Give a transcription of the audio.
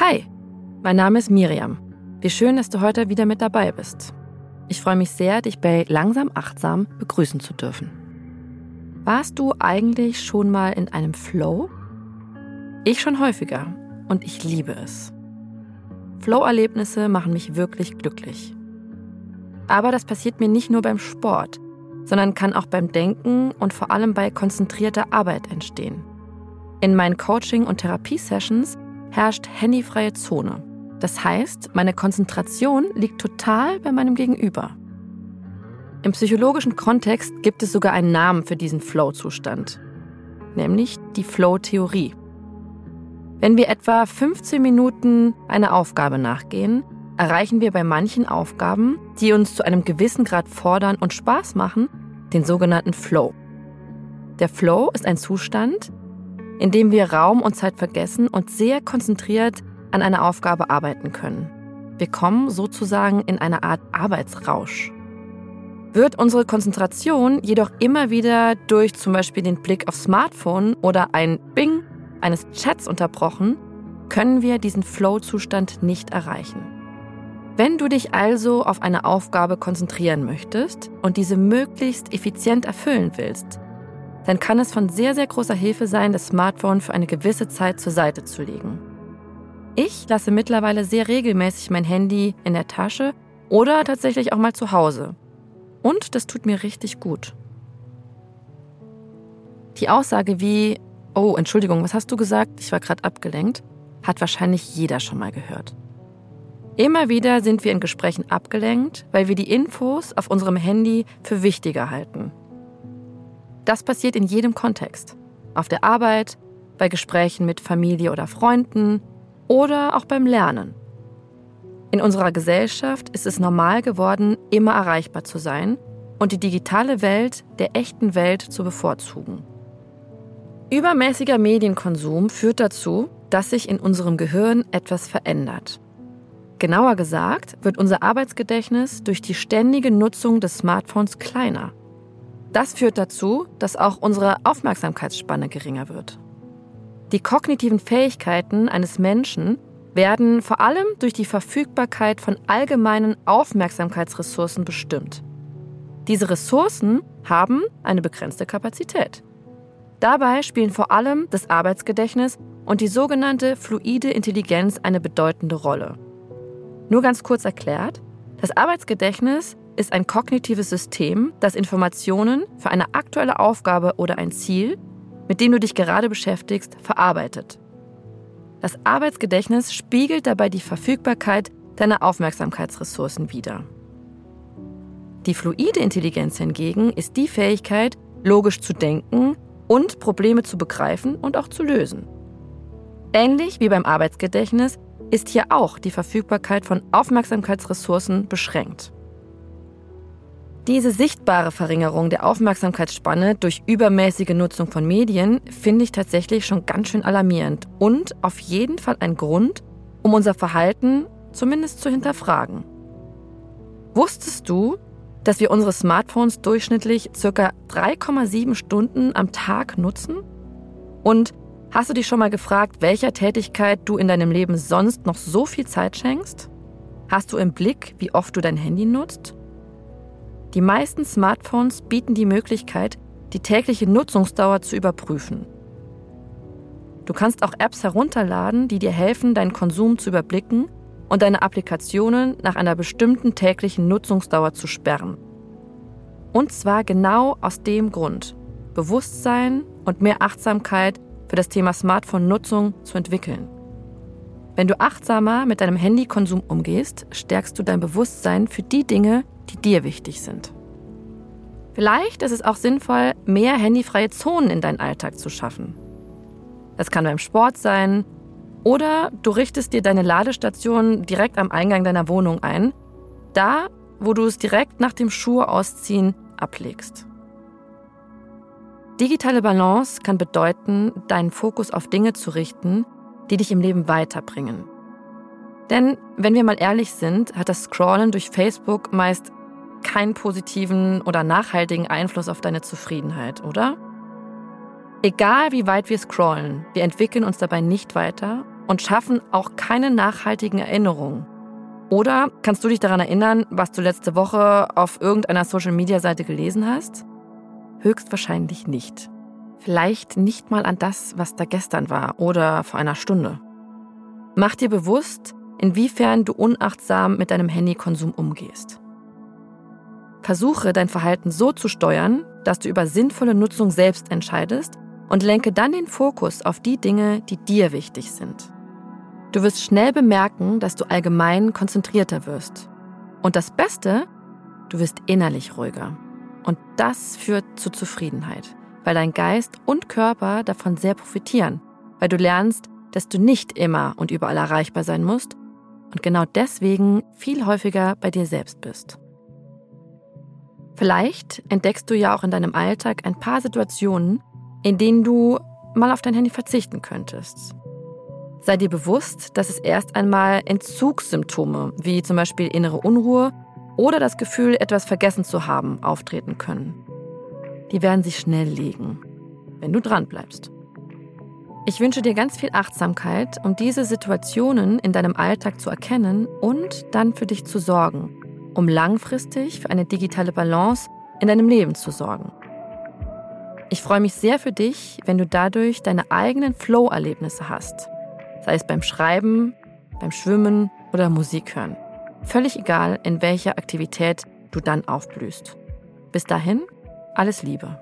Hi, mein Name ist Miriam. Wie schön, dass du heute wieder mit dabei bist. Ich freue mich sehr, dich bei Langsam Achtsam begrüßen zu dürfen. Warst du eigentlich schon mal in einem Flow? Ich schon häufiger und ich liebe es. Flow-Erlebnisse machen mich wirklich glücklich. Aber das passiert mir nicht nur beim Sport, sondern kann auch beim Denken und vor allem bei konzentrierter Arbeit entstehen. In meinen Coaching- und Therapiesessions herrscht handyfreie Zone. Das heißt, meine Konzentration liegt total bei meinem Gegenüber. Im psychologischen Kontext gibt es sogar einen Namen für diesen Flow-Zustand, nämlich die Flow-Theorie. Wenn wir etwa 15 Minuten einer Aufgabe nachgehen, erreichen wir bei manchen Aufgaben, die uns zu einem gewissen Grad fordern und Spaß machen, den sogenannten Flow. Der Flow ist ein Zustand, in dem wir Raum und Zeit vergessen und sehr konzentriert an einer Aufgabe arbeiten können. Wir kommen sozusagen in eine Art Arbeitsrausch. Wird unsere Konzentration jedoch immer wieder durch zum Beispiel den Blick aufs Smartphone oder ein Bing eines Chats unterbrochen, können wir diesen Flow-Zustand nicht erreichen. Wenn du dich also auf eine Aufgabe konzentrieren möchtest und diese möglichst effizient erfüllen willst, dann kann es von sehr, sehr großer Hilfe sein, das Smartphone für eine gewisse Zeit zur Seite zu legen. Ich lasse mittlerweile sehr regelmäßig mein Handy in der Tasche oder tatsächlich auch mal zu Hause. Und das tut mir richtig gut. Die Aussage wie, oh, Entschuldigung, was hast du gesagt? Ich war gerade abgelenkt, hat wahrscheinlich jeder schon mal gehört. Immer wieder sind wir in Gesprächen abgelenkt, weil wir die Infos auf unserem Handy für wichtiger halten. Das passiert in jedem Kontext. Auf der Arbeit, bei Gesprächen mit Familie oder Freunden oder auch beim Lernen. In unserer Gesellschaft ist es normal geworden, immer erreichbar zu sein und die digitale Welt der echten Welt zu bevorzugen. Übermäßiger Medienkonsum führt dazu, dass sich in unserem Gehirn etwas verändert. Genauer gesagt wird unser Arbeitsgedächtnis durch die ständige Nutzung des Smartphones kleiner. Das führt dazu, dass auch unsere Aufmerksamkeitsspanne geringer wird. Die kognitiven Fähigkeiten eines Menschen werden vor allem durch die Verfügbarkeit von allgemeinen Aufmerksamkeitsressourcen bestimmt. Diese Ressourcen haben eine begrenzte Kapazität. Dabei spielen vor allem das Arbeitsgedächtnis und die sogenannte fluide Intelligenz eine bedeutende Rolle. Nur ganz kurz erklärt, das Arbeitsgedächtnis ist ein kognitives System, das Informationen für eine aktuelle Aufgabe oder ein Ziel, mit dem du dich gerade beschäftigst, verarbeitet. Das Arbeitsgedächtnis spiegelt dabei die Verfügbarkeit deiner Aufmerksamkeitsressourcen wider. Die fluide Intelligenz hingegen ist die Fähigkeit, logisch zu denken und Probleme zu begreifen und auch zu lösen. Ähnlich wie beim Arbeitsgedächtnis ist hier auch die Verfügbarkeit von Aufmerksamkeitsressourcen beschränkt. Diese sichtbare Verringerung der Aufmerksamkeitsspanne durch übermäßige Nutzung von Medien finde ich tatsächlich schon ganz schön alarmierend und auf jeden Fall ein Grund, um unser Verhalten zumindest zu hinterfragen. Wusstest du, dass wir unsere Smartphones durchschnittlich ca. 3,7 Stunden am Tag nutzen? Und hast du dich schon mal gefragt, welcher Tätigkeit du in deinem Leben sonst noch so viel Zeit schenkst? Hast du im Blick, wie oft du dein Handy nutzt? Die meisten Smartphones bieten die Möglichkeit, die tägliche Nutzungsdauer zu überprüfen. Du kannst auch Apps herunterladen, die dir helfen, deinen Konsum zu überblicken und deine Applikationen nach einer bestimmten täglichen Nutzungsdauer zu sperren. Und zwar genau aus dem Grund, Bewusstsein und mehr Achtsamkeit für das Thema Smartphone-Nutzung zu entwickeln. Wenn du achtsamer mit deinem Handykonsum umgehst, stärkst du dein Bewusstsein für die Dinge, die dir wichtig sind. Vielleicht ist es auch sinnvoll, mehr handyfreie Zonen in deinen Alltag zu schaffen. Das kann beim Sport sein, oder du richtest dir deine Ladestation direkt am Eingang deiner Wohnung ein, da, wo du es direkt nach dem Schuhe ausziehen ablegst. Digitale Balance kann bedeuten, deinen Fokus auf Dinge zu richten, die dich im Leben weiterbringen. Denn wenn wir mal ehrlich sind, hat das Scrollen durch Facebook meist keinen positiven oder nachhaltigen Einfluss auf deine Zufriedenheit, oder? Egal wie weit wir scrollen, wir entwickeln uns dabei nicht weiter und schaffen auch keine nachhaltigen Erinnerungen. Oder kannst du dich daran erinnern, was du letzte Woche auf irgendeiner Social-Media-Seite gelesen hast? Höchstwahrscheinlich nicht. Vielleicht nicht mal an das, was da gestern war oder vor einer Stunde. Mach dir bewusst, inwiefern du unachtsam mit deinem Handykonsum umgehst. Versuche dein Verhalten so zu steuern, dass du über sinnvolle Nutzung selbst entscheidest und lenke dann den Fokus auf die Dinge, die dir wichtig sind. Du wirst schnell bemerken, dass du allgemein konzentrierter wirst. Und das Beste, du wirst innerlich ruhiger. Und das führt zu Zufriedenheit, weil dein Geist und Körper davon sehr profitieren, weil du lernst, dass du nicht immer und überall erreichbar sein musst und genau deswegen viel häufiger bei dir selbst bist. Vielleicht entdeckst du ja auch in deinem Alltag ein paar Situationen, in denen du mal auf dein Handy verzichten könntest. Sei dir bewusst, dass es erst einmal Entzugssymptome wie zum Beispiel innere Unruhe oder das Gefühl, etwas vergessen zu haben, auftreten können. Die werden sich schnell legen, wenn du dran bleibst. Ich wünsche dir ganz viel Achtsamkeit, um diese Situationen in deinem Alltag zu erkennen und dann für dich zu sorgen, um langfristig für eine digitale Balance in deinem Leben zu sorgen. Ich freue mich sehr für dich, wenn du dadurch deine eigenen Flow-Erlebnisse hast, sei es beim Schreiben, beim Schwimmen oder Musik hören. Völlig egal, in welcher Aktivität du dann aufblühst. Bis dahin, alles Liebe.